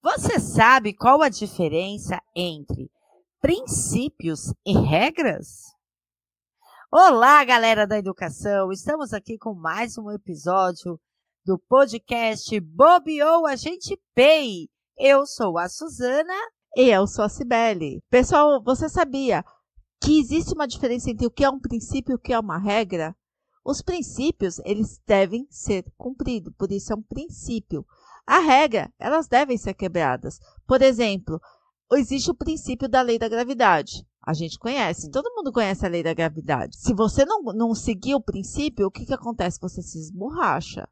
Você sabe qual a diferença entre princípios e regras? Olá, galera da educação! Estamos aqui com mais um episódio do podcast Bobeou a Gente Pay. Eu sou a Suzana. E eu sou a Cibele. Pessoal, você sabia que existe uma diferença entre o que é um princípio e o que é uma regra? Os princípios, eles devem ser cumpridos, por isso é um princípio. A regra, elas devem ser quebradas. Por exemplo, existe o princípio da lei da gravidade. A gente conhece, todo mundo conhece a lei da gravidade. Se você não, não seguir o princípio, o que, que acontece? Você se esborracha.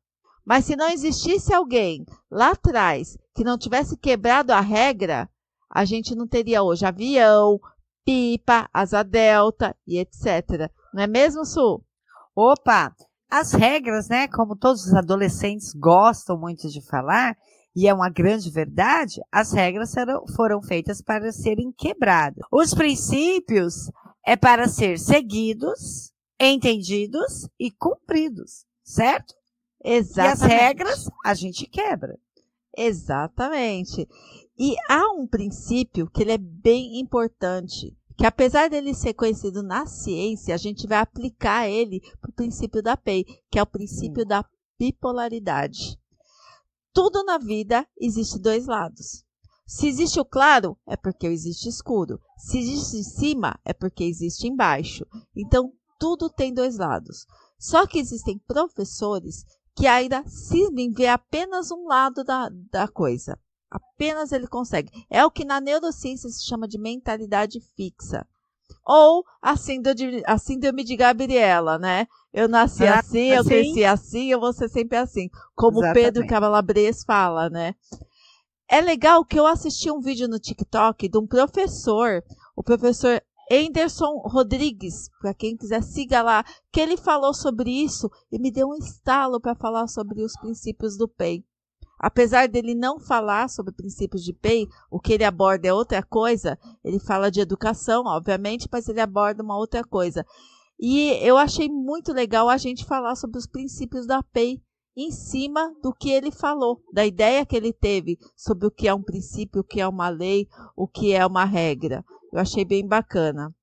Mas se não existisse alguém lá atrás que não tivesse quebrado a regra, a gente não teria hoje avião, pipa, asa delta e etc. Não é mesmo, Su? Opa! As regras, né, como todos os adolescentes gostam muito de falar, e é uma grande verdade, as regras foram, feitas para serem quebradas. Os princípios é para ser seguidos, entendidos e cumpridos, certo? Exatamente. E as regras a gente quebra. Exatamente. E há um princípio que ele é bem importante, que apesar dele ser conhecido na ciência, a gente vai aplicar ele para o princípio da PEI, que é o princípio hum. da bipolaridade. Tudo na vida existe dois lados. Se existe o claro, é porque existe escuro. Se existe em cima, é porque existe embaixo. Então, tudo tem dois lados. Só que existem professores que ainda se ver apenas um lado da, da coisa. Apenas ele consegue. É o que na neurociência se chama de mentalidade fixa. Ou a síndrome, a síndrome de Gabriela, né? Eu nasci ah, assim, eu assim? cresci assim, eu vou ser sempre assim. Como o Pedro Cavalabres fala, né? É legal que eu assisti um vídeo no TikTok de um professor, o professor Anderson Rodrigues, para quem quiser siga lá, que ele falou sobre isso e me deu um estalo para falar sobre os princípios do PEI. Apesar dele não falar sobre princípios de PEI, o que ele aborda é outra coisa. Ele fala de educação, obviamente, mas ele aborda uma outra coisa. E eu achei muito legal a gente falar sobre os princípios da PEI em cima do que ele falou, da ideia que ele teve sobre o que é um princípio, o que é uma lei, o que é uma regra. Eu achei bem bacana.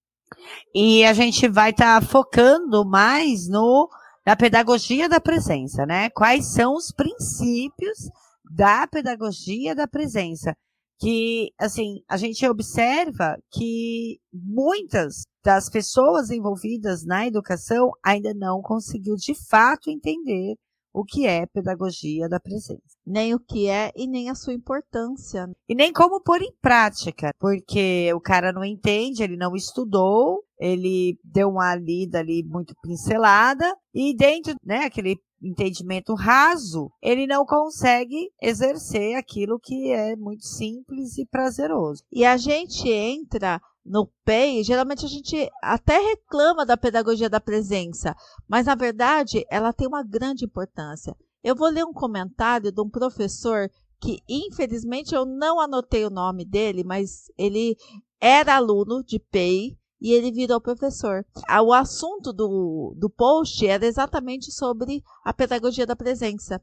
E a gente vai estar tá focando mais no na pedagogia da presença, né? Quais são os princípios da pedagogia da presença? Que, assim, a gente observa que muitas das pessoas envolvidas na educação ainda não conseguiu de fato entender o que é pedagogia da presença. Nem o que é e nem a sua importância. E nem como pôr em prática, porque o cara não entende, ele não estudou, ele deu uma lida ali muito pincelada e dentro, né, aquele entendimento raso, ele não consegue exercer aquilo que é muito simples e prazeroso. E a gente entra no PEI, geralmente a gente até reclama da pedagogia da presença, mas na verdade ela tem uma grande importância. Eu vou ler um comentário de um professor que infelizmente eu não anotei o nome dele, mas ele era aluno de PEI e ele virou professor. Ah, o assunto do, do post era exatamente sobre a pedagogia da presença.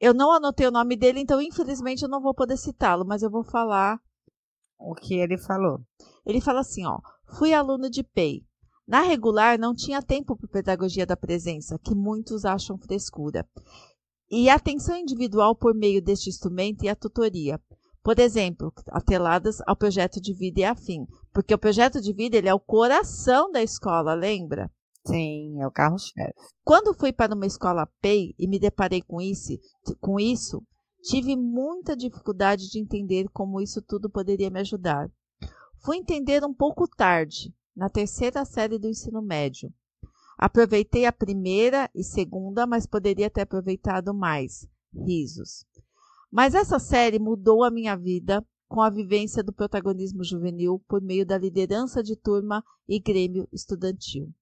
Eu não anotei o nome dele, então infelizmente eu não vou poder citá-lo, mas eu vou falar o que ele falou. Ele fala assim, ó, fui aluno de PEI. Na regular não tinha tempo para pedagogia da presença, que muitos acham frescura. E atenção individual por meio deste instrumento e a tutoria. Por exemplo, ateladas ao projeto de vida e afim, porque o projeto de vida ele é o coração da escola, lembra? Sim, é o carro-chefe. Quando fui para uma escola PEI e me deparei com isso, com isso, tive muita dificuldade de entender como isso tudo poderia me ajudar. Fui entender um pouco tarde, na terceira série do ensino médio. Aproveitei a primeira e segunda, mas poderia ter aproveitado mais. Risos. Mas essa série mudou a minha vida com a vivência do protagonismo juvenil por meio da liderança de turma e grêmio estudantil.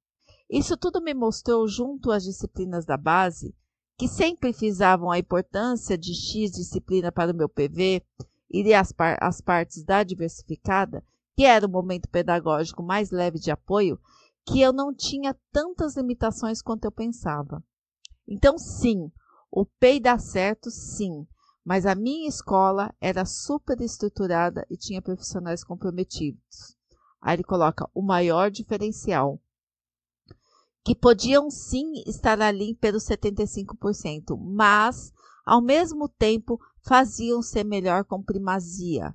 Isso tudo me mostrou, junto às disciplinas da base, que sempre frisavam a importância de X disciplina para o meu PV e as, par as partes da diversificada, que era o momento pedagógico mais leve de apoio, que eu não tinha tantas limitações quanto eu pensava. Então, sim, o PEI dá certo, sim, mas a minha escola era super estruturada e tinha profissionais comprometidos. Aí ele coloca o maior diferencial, que podiam sim estar ali pelos 75%, mas ao mesmo tempo faziam ser melhor com primazia.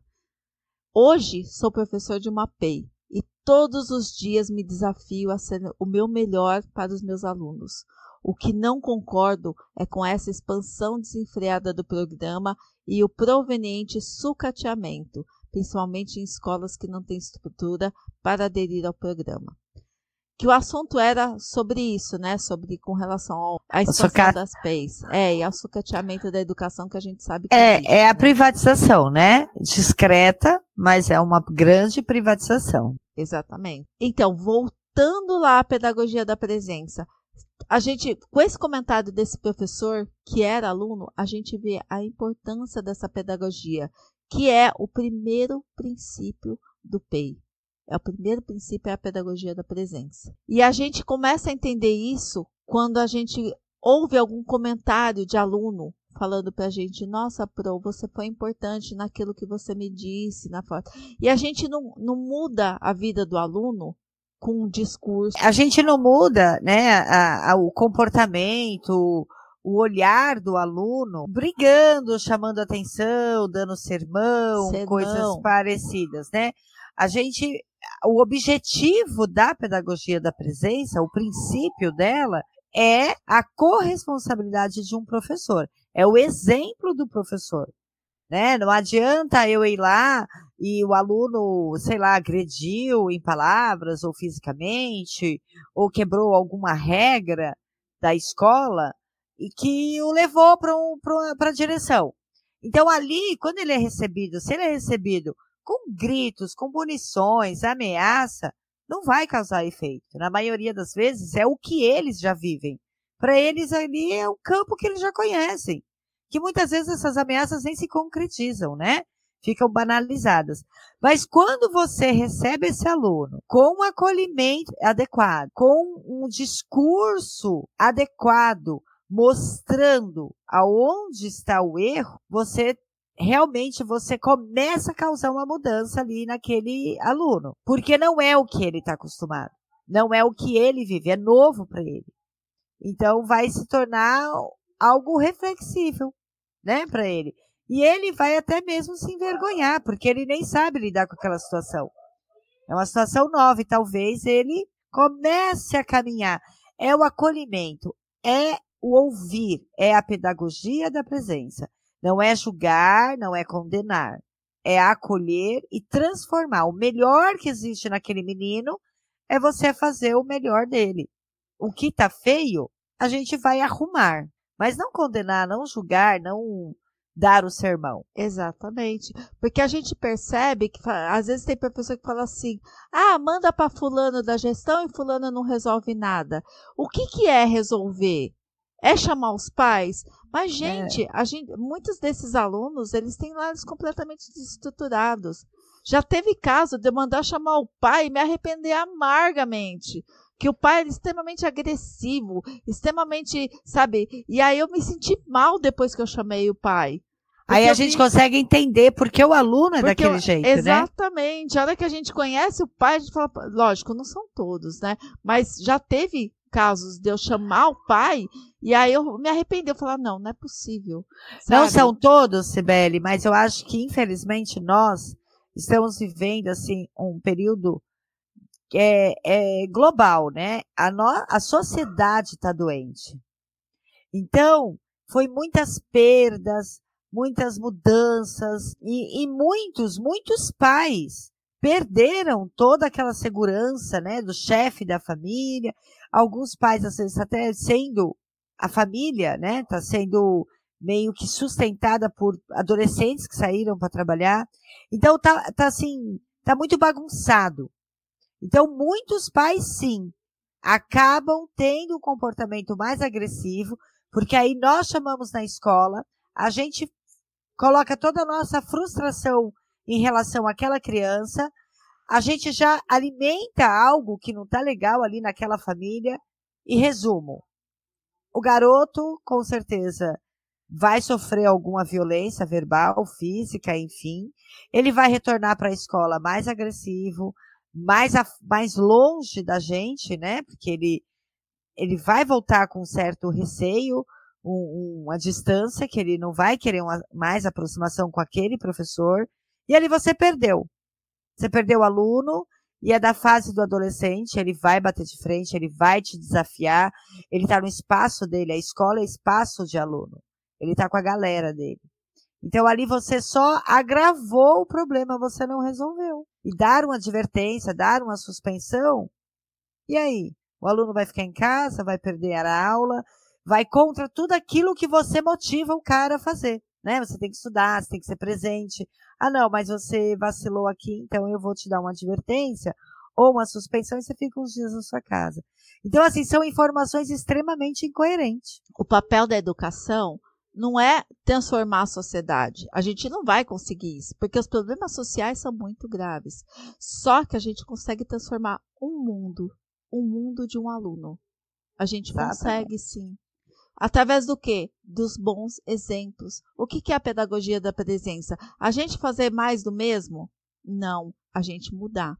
Hoje sou professor de uma PEI e todos os dias me desafio a ser o meu melhor para os meus alunos. O que não concordo é com essa expansão desenfreada do programa e o proveniente sucateamento, principalmente em escolas que não têm estrutura para aderir ao programa. Que o assunto era sobre isso, né? Sobre com relação à expansão das PEIs. É, e ao sucateamento da educação que a gente sabe que é. Existe, é a né? privatização, né? Discreta, mas é uma grande privatização. Exatamente. Então, voltando lá à pedagogia da presença, a gente, com esse comentário desse professor que era aluno, a gente vê a importância dessa pedagogia, que é o primeiro princípio do PEI. É o primeiro princípio é a pedagogia da presença. E a gente começa a entender isso quando a gente ouve algum comentário de aluno falando para a gente, nossa, Pro, você foi importante naquilo que você me disse, na foto. E a gente não, não muda a vida do aluno com um discurso. A gente não muda, né, a, a, o comportamento, o olhar do aluno, brigando, chamando atenção, dando sermão, sermão, coisas parecidas, né? A gente, o objetivo da pedagogia da presença, o princípio dela é a corresponsabilidade de um professor, é o exemplo do professor. Né? Não adianta eu ir lá e o aluno, sei lá, agrediu em palavras ou fisicamente, ou quebrou alguma regra da escola e que o levou para um, a direção. Então, ali, quando ele é recebido, se ele é recebido com gritos, com punições, ameaça, não vai causar efeito. Na maioria das vezes, é o que eles já vivem. Para eles, ali é o campo que eles já conhecem que muitas vezes essas ameaças nem se concretizam, né? Ficam banalizadas. Mas quando você recebe esse aluno com um acolhimento adequado, com um discurso adequado, mostrando aonde está o erro, você realmente você começa a causar uma mudança ali naquele aluno, porque não é o que ele está acostumado, não é o que ele vive, é novo para ele. Então vai se tornar algo reflexível, né, para ele. E ele vai até mesmo se envergonhar, porque ele nem sabe lidar com aquela situação. É uma situação nova e talvez ele comece a caminhar. É o acolhimento, é o ouvir, é a pedagogia da presença. Não é julgar, não é condenar. É acolher e transformar. O melhor que existe naquele menino é você fazer o melhor dele. O que tá feio, a gente vai arrumar. Mas não condenar, não julgar, não dar o sermão. Exatamente. Porque a gente percebe que às vezes tem professor que fala assim: "Ah, manda para fulano da gestão e fulano não resolve nada". O que que é resolver? É chamar os pais? Mas é. gente, é. a gente, muitos desses alunos, eles têm lares completamente desestruturados. Já teve caso de eu mandar chamar o pai e me arrepender amargamente que o pai era extremamente agressivo, extremamente, sabe? E aí eu me senti mal depois que eu chamei o pai. Aí a gente consegue entender porque o aluno é porque daquele eu... jeito, Exatamente. né? Exatamente. A hora que a gente conhece o pai, a gente fala, lógico, não são todos, né? Mas já teve casos de eu chamar o pai e aí eu me arrependi, eu falar, não, não é possível. Sabe? Não são todos, Sibeli, mas eu acho que infelizmente nós estamos vivendo assim um período é, é global, né? A, no, a sociedade está doente. Então, foi muitas perdas, muitas mudanças e, e, muitos, muitos pais perderam toda aquela segurança, né, do chefe da família. Alguns pais às vezes até sendo a família, né, está sendo meio que sustentada por adolescentes que saíram para trabalhar. Então tá, tá assim, tá muito bagunçado. Então, muitos pais, sim, acabam tendo um comportamento mais agressivo, porque aí nós chamamos na escola, a gente coloca toda a nossa frustração em relação àquela criança, a gente já alimenta algo que não está legal ali naquela família. E resumo: o garoto, com certeza, vai sofrer alguma violência verbal, física, enfim. Ele vai retornar para a escola mais agressivo, mais, a, mais longe da gente, né? Porque ele, ele vai voltar com certo receio, um, uma distância, que ele não vai querer uma, mais aproximação com aquele professor. E ali você perdeu. Você perdeu o aluno, e é da fase do adolescente, ele vai bater de frente, ele vai te desafiar, ele está no espaço dele, a escola é espaço de aluno. Ele está com a galera dele. Então ali você só agravou o problema, você não resolveu. E dar uma advertência, dar uma suspensão, e aí? O aluno vai ficar em casa, vai perder a aula, vai contra tudo aquilo que você motiva o cara a fazer. Né? Você tem que estudar, você tem que ser presente. Ah, não, mas você vacilou aqui, então eu vou te dar uma advertência ou uma suspensão e você fica uns dias na sua casa. Então, assim, são informações extremamente incoerentes. O papel da educação não é transformar a sociedade. A gente não vai conseguir isso, porque os problemas sociais são muito graves. Só que a gente consegue transformar um mundo, um mundo de um aluno. A gente Exatamente. consegue sim. Através do quê? Dos bons exemplos. O que é a pedagogia da presença? A gente fazer mais do mesmo? Não, a gente mudar.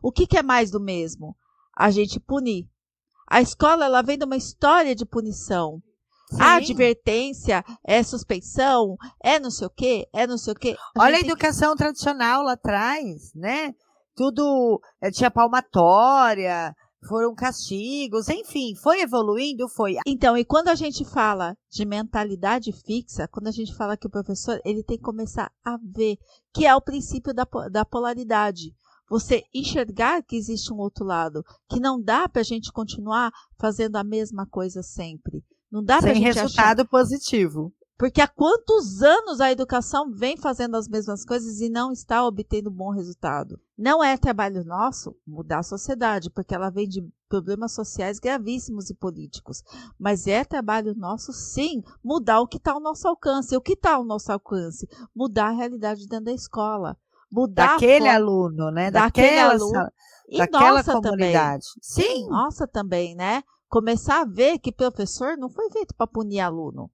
O que é mais do mesmo? A gente punir. A escola ela vem de uma história de punição. Sim. A advertência é suspensão, é não sei o quê, é não sei o quê. A Olha a educação que... tradicional lá atrás, né? Tudo é, tinha palmatória, foram castigos, enfim, foi evoluindo, foi. Então, e quando a gente fala de mentalidade fixa, quando a gente fala que o professor ele tem que começar a ver que é o princípio da, da polaridade. Você enxergar que existe um outro lado, que não dá para a gente continuar fazendo a mesma coisa sempre. Não dá para gente resultado achar... positivo. Porque há quantos anos a educação vem fazendo as mesmas coisas e não está obtendo bom resultado? Não é trabalho nosso mudar a sociedade, porque ela vem de problemas sociais gravíssimos e políticos. Mas é trabalho nosso, sim, mudar o que está ao nosso alcance. O que está ao nosso alcance? Mudar a realidade dentro da escola. Mudar daquele aluno, né? Daquele daquela, aluno. E daquela nossa comunidade. Também. Sim. Nossa também, né? Começar a ver que professor não foi feito para punir aluno.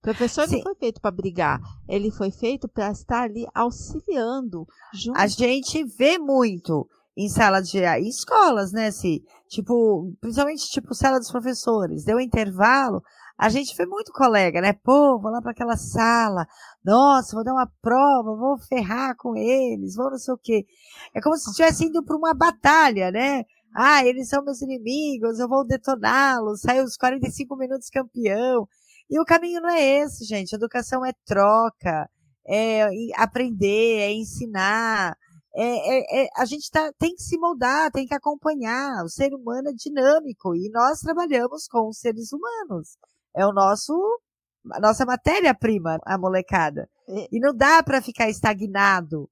Professor Sim. não foi feito para brigar, ele foi feito para estar ali auxiliando. Junto. A gente vê muito em sala de em escolas, né, se tipo, principalmente tipo sala dos professores, deu intervalo, a gente vê muito colega, né? Pô, vou lá para aquela sala, nossa, vou dar uma prova, vou ferrar com eles, vou não sei o quê. É como se estivesse indo para uma batalha, né? Ah, eles são meus inimigos, eu vou detoná-los, saiu os 45 minutos campeão. E o caminho não é esse, gente. Educação é troca, é aprender, é ensinar. É, é, é, a gente tá, tem que se moldar, tem que acompanhar. O ser humano é dinâmico e nós trabalhamos com os seres humanos. É o nosso, a nossa matéria-prima, a molecada. É. E não dá para ficar estagnado.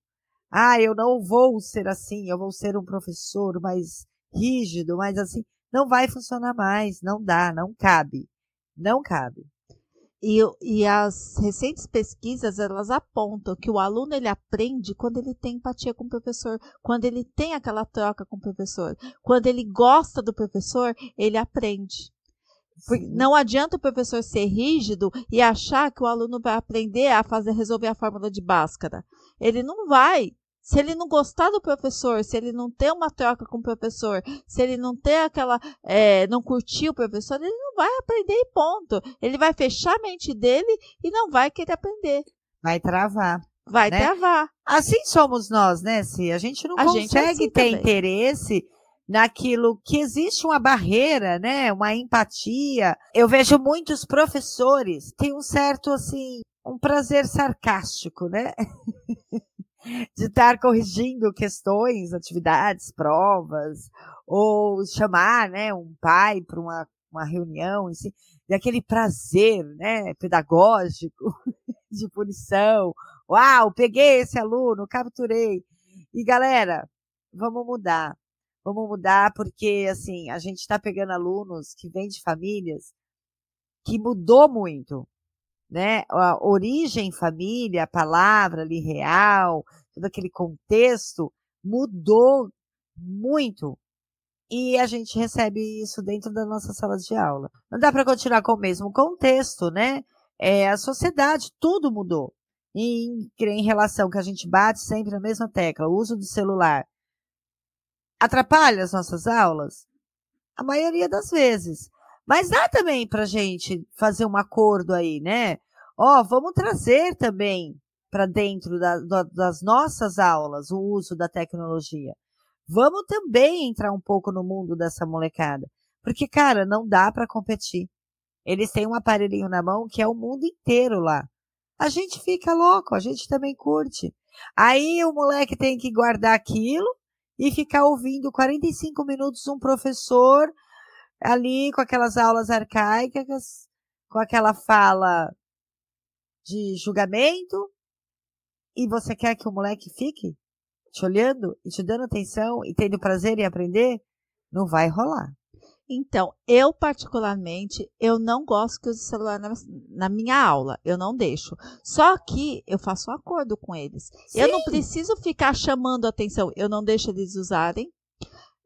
Ah, eu não vou ser assim, eu vou ser um professor mais rígido, mais assim. Não vai funcionar mais, não dá, não cabe. Não cabe. E, e as recentes pesquisas elas apontam que o aluno ele aprende quando ele tem empatia com o professor, quando ele tem aquela troca com o professor, quando ele gosta do professor, ele aprende. Não adianta o professor ser rígido e achar que o aluno vai aprender a fazer resolver a fórmula de Bhaskara. Ele não vai. Se ele não gostar do professor, se ele não ter uma troca com o professor, se ele não ter aquela. É, não curtir o professor, ele não vai aprender e ponto. Ele vai fechar a mente dele e não vai querer aprender. Vai travar. Vai né? travar. Assim somos nós, né, Se A gente não a consegue gente é assim ter também. interesse naquilo que existe uma barreira, né? Uma empatia. Eu vejo muitos professores têm um certo assim, um prazer sarcástico, né? de estar corrigindo questões, atividades, provas, ou chamar né, um pai para uma, uma reunião, assim, e aquele prazer né, pedagógico de punição. Uau, peguei esse aluno, capturei. E galera, vamos mudar. Vamos mudar porque, assim, a gente está pegando alunos que vêm de famílias que mudou muito né? A origem família, a palavra ali real, todo aquele contexto mudou muito. E a gente recebe isso dentro da nossa sala de aula. Não dá para continuar com o mesmo contexto, né? é, a sociedade, tudo mudou. Em, em relação que a gente bate sempre na mesma tecla, o uso do celular atrapalha as nossas aulas? A maioria das vezes. Mas dá também para gente fazer um acordo aí, né? Ó, vamos trazer também para dentro da, da, das nossas aulas o uso da tecnologia. Vamos também entrar um pouco no mundo dessa molecada. Porque, cara, não dá para competir. Eles têm um aparelhinho na mão que é o mundo inteiro lá. A gente fica louco, a gente também curte. Aí o moleque tem que guardar aquilo e ficar ouvindo 45 minutos um professor ali com aquelas aulas arcaicas, com aquela fala de julgamento, e você quer que o moleque fique te olhando e te dando atenção e tendo prazer em aprender? Não vai rolar. Então, eu particularmente, eu não gosto que use celular na, na, minha aula, eu não deixo. Só que eu faço um acordo com eles. Sim. Eu não preciso ficar chamando atenção, eu não deixo eles usarem.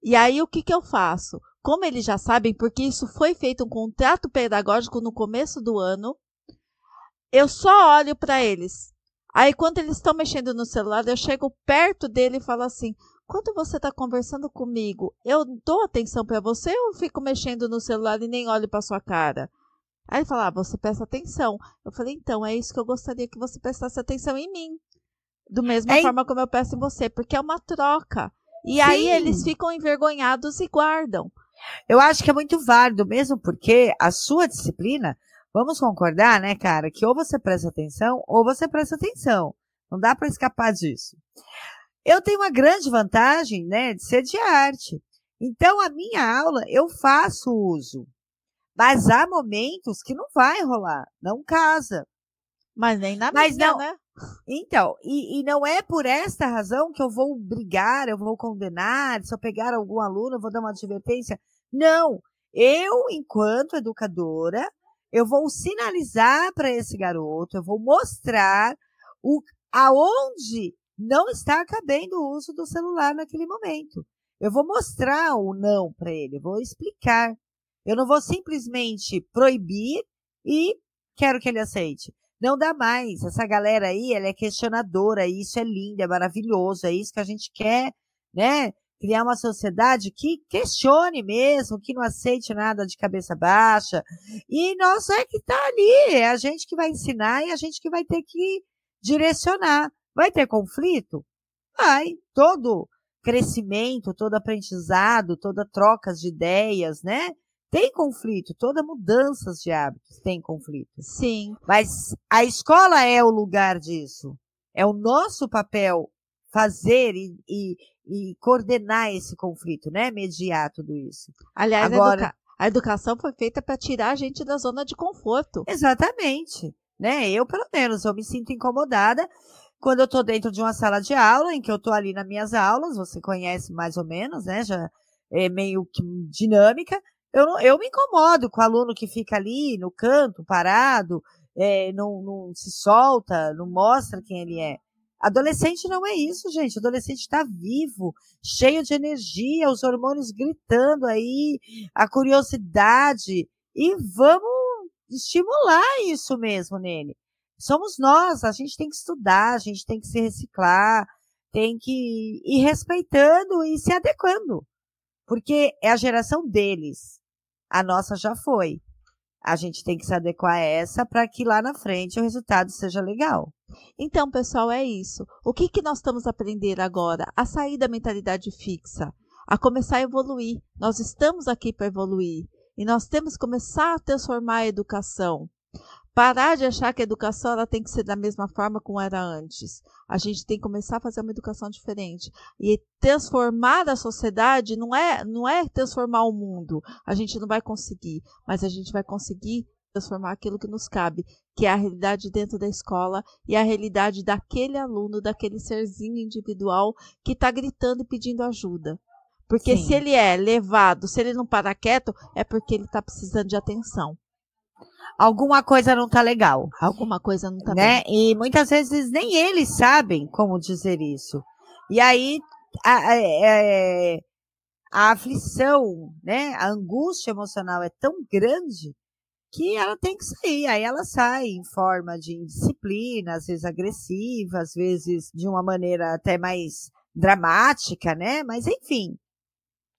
E aí o que que eu faço? Como eles já sabem, porque isso foi feito um contrato pedagógico no começo do ano, eu só olho para eles. Aí quando eles estão mexendo no celular, eu chego perto dele e falo assim: quando você está conversando comigo, eu dou atenção para você ou fico mexendo no celular e nem olho para sua cara? Aí ele fala, ah, você presta atenção. Eu falei, então, é isso que eu gostaria que você prestasse atenção em mim. Do mesma é... forma como eu peço em você, porque é uma troca. E Sim. aí eles ficam envergonhados e guardam. Eu acho que é muito válido, mesmo porque a sua disciplina, vamos concordar, né, cara, que ou você presta atenção ou você presta atenção. Não dá para escapar disso. Eu tenho uma grande vantagem, né, de ser de arte. Então, a minha aula eu faço uso. Mas há momentos que não vai rolar, não casa. Mas nem na Mas minha, não, né? Então, e, e, não é por esta razão que eu vou brigar, eu vou condenar, se eu pegar algum aluno, eu vou dar uma advertência. Não. Eu, enquanto educadora, eu vou sinalizar para esse garoto, eu vou mostrar o, aonde não está cabendo o uso do celular naquele momento. Eu vou mostrar o não para ele, vou explicar. Eu não vou simplesmente proibir e quero que ele aceite. Não dá mais. Essa galera aí, ela é questionadora, isso é lindo, é maravilhoso, é isso que a gente quer, né? Criar uma sociedade que questione mesmo, que não aceite nada de cabeça baixa. E nós é que tá ali, é a gente que vai ensinar e a gente que vai ter que direcionar. Vai ter conflito? Vai. Todo crescimento, todo aprendizado, toda troca de ideias, né? Tem conflito, toda mudanças de hábitos tem conflito. Sim. Mas a escola é o lugar disso. É o nosso papel fazer e, e, e coordenar esse conflito, né? Mediar tudo isso. Aliás, Agora, a, educa a educação foi feita para tirar a gente da zona de conforto. Exatamente. Né? Eu, pelo menos, eu me sinto incomodada quando eu estou dentro de uma sala de aula, em que eu estou ali nas minhas aulas, você conhece mais ou menos, né? Já é meio que dinâmica. Eu, eu me incomodo com o aluno que fica ali no canto, parado, é, não, não se solta, não mostra quem ele é. Adolescente não é isso, gente. Adolescente está vivo, cheio de energia, os hormônios gritando aí, a curiosidade. E vamos estimular isso mesmo nele somos nós, a gente tem que estudar, a gente tem que se reciclar, tem que ir respeitando e se adequando. Porque é a geração deles. A nossa já foi. A gente tem que se adequar a essa para que lá na frente o resultado seja legal. Então, pessoal, é isso. O que, que nós estamos aprendendo agora? A sair da mentalidade fixa, a começar a evoluir. Nós estamos aqui para evoluir. E nós temos que começar a transformar a educação. Parar de achar que a educação ela tem que ser da mesma forma como era antes. A gente tem que começar a fazer uma educação diferente. E transformar a sociedade não é, não é transformar o mundo. A gente não vai conseguir, mas a gente vai conseguir transformar aquilo que nos cabe, que é a realidade dentro da escola e a realidade daquele aluno, daquele serzinho individual que está gritando e pedindo ajuda. Porque Sim. se ele é levado, se ele não para quieto, é porque ele está precisando de atenção alguma coisa não tá legal. Alguma coisa não tá né? bem. E muitas vezes nem eles sabem como dizer isso. E aí a, a, é, a aflição, né? A angústia emocional é tão grande que ela tem que sair. Aí ela sai em forma de indisciplina, às vezes agressiva, às vezes de uma maneira até mais dramática, né? Mas enfim.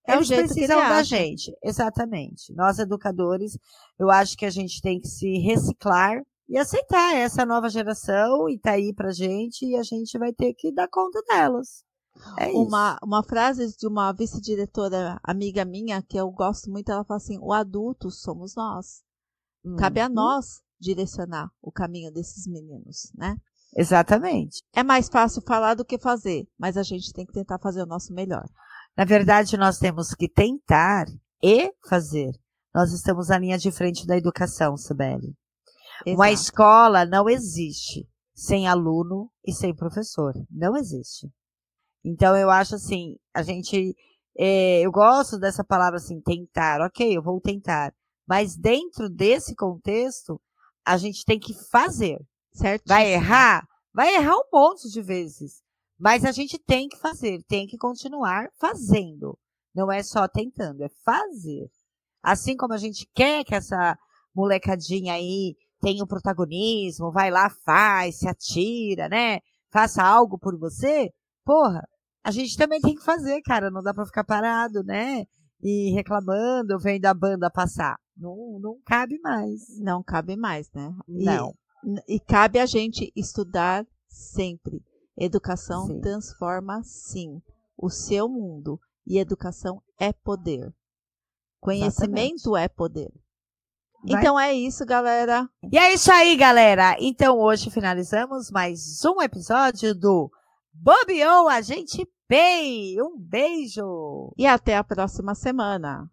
É o eles precisam da acha. gente. Exatamente. Nós, educadores, eu acho que a gente tem que se reciclar e aceitar essa nova geração e tá aí pra gente e a gente vai ter que dar conta delas. É isso. Uma, uma frase de uma vice-diretora amiga minha, que eu gosto muito, ela fala assim: o adulto somos nós. Cabe a Uhum. nós direcionar o caminho desses meninos, né? Exatamente. É mais fácil falar do que fazer, mas a gente tem que tentar fazer o nosso melhor. Na verdade, nós temos que tentar e fazer. Nós estamos na linha de frente da educação, Sibeli. Uma Exato. escola não existe sem aluno e sem professor. Não existe. Então, eu acho assim, a gente. é, eu gosto dessa palavra assim, tentar. Ok, eu vou tentar. Mas dentro desse contexto, a gente tem que fazer. Certo? Vai errar? Vai errar um monte de vezes. Mas a gente tem que fazer, tem que continuar fazendo. Não é só tentando, é fazer. Assim como a gente quer que essa molecadinha aí tenha o protagonismo, vai lá, faz, se atira, né? Faça algo por você. Porra, a gente também tem que fazer, cara. Não dá pra ficar parado, né? E reclamando, vendo a banda passar. Não, não cabe mais. Não cabe mais, né? E- Não. E cabe a gente estudar sempre. Educação Sim. transforma, sim, o seu mundo. E educação é poder. Conhecimento é poder. Vai Então é isso, galera. E é isso aí, galera. Então hoje finalizamos mais um episódio do Bobeou a gente Pay. Um beijo. E até a próxima semana.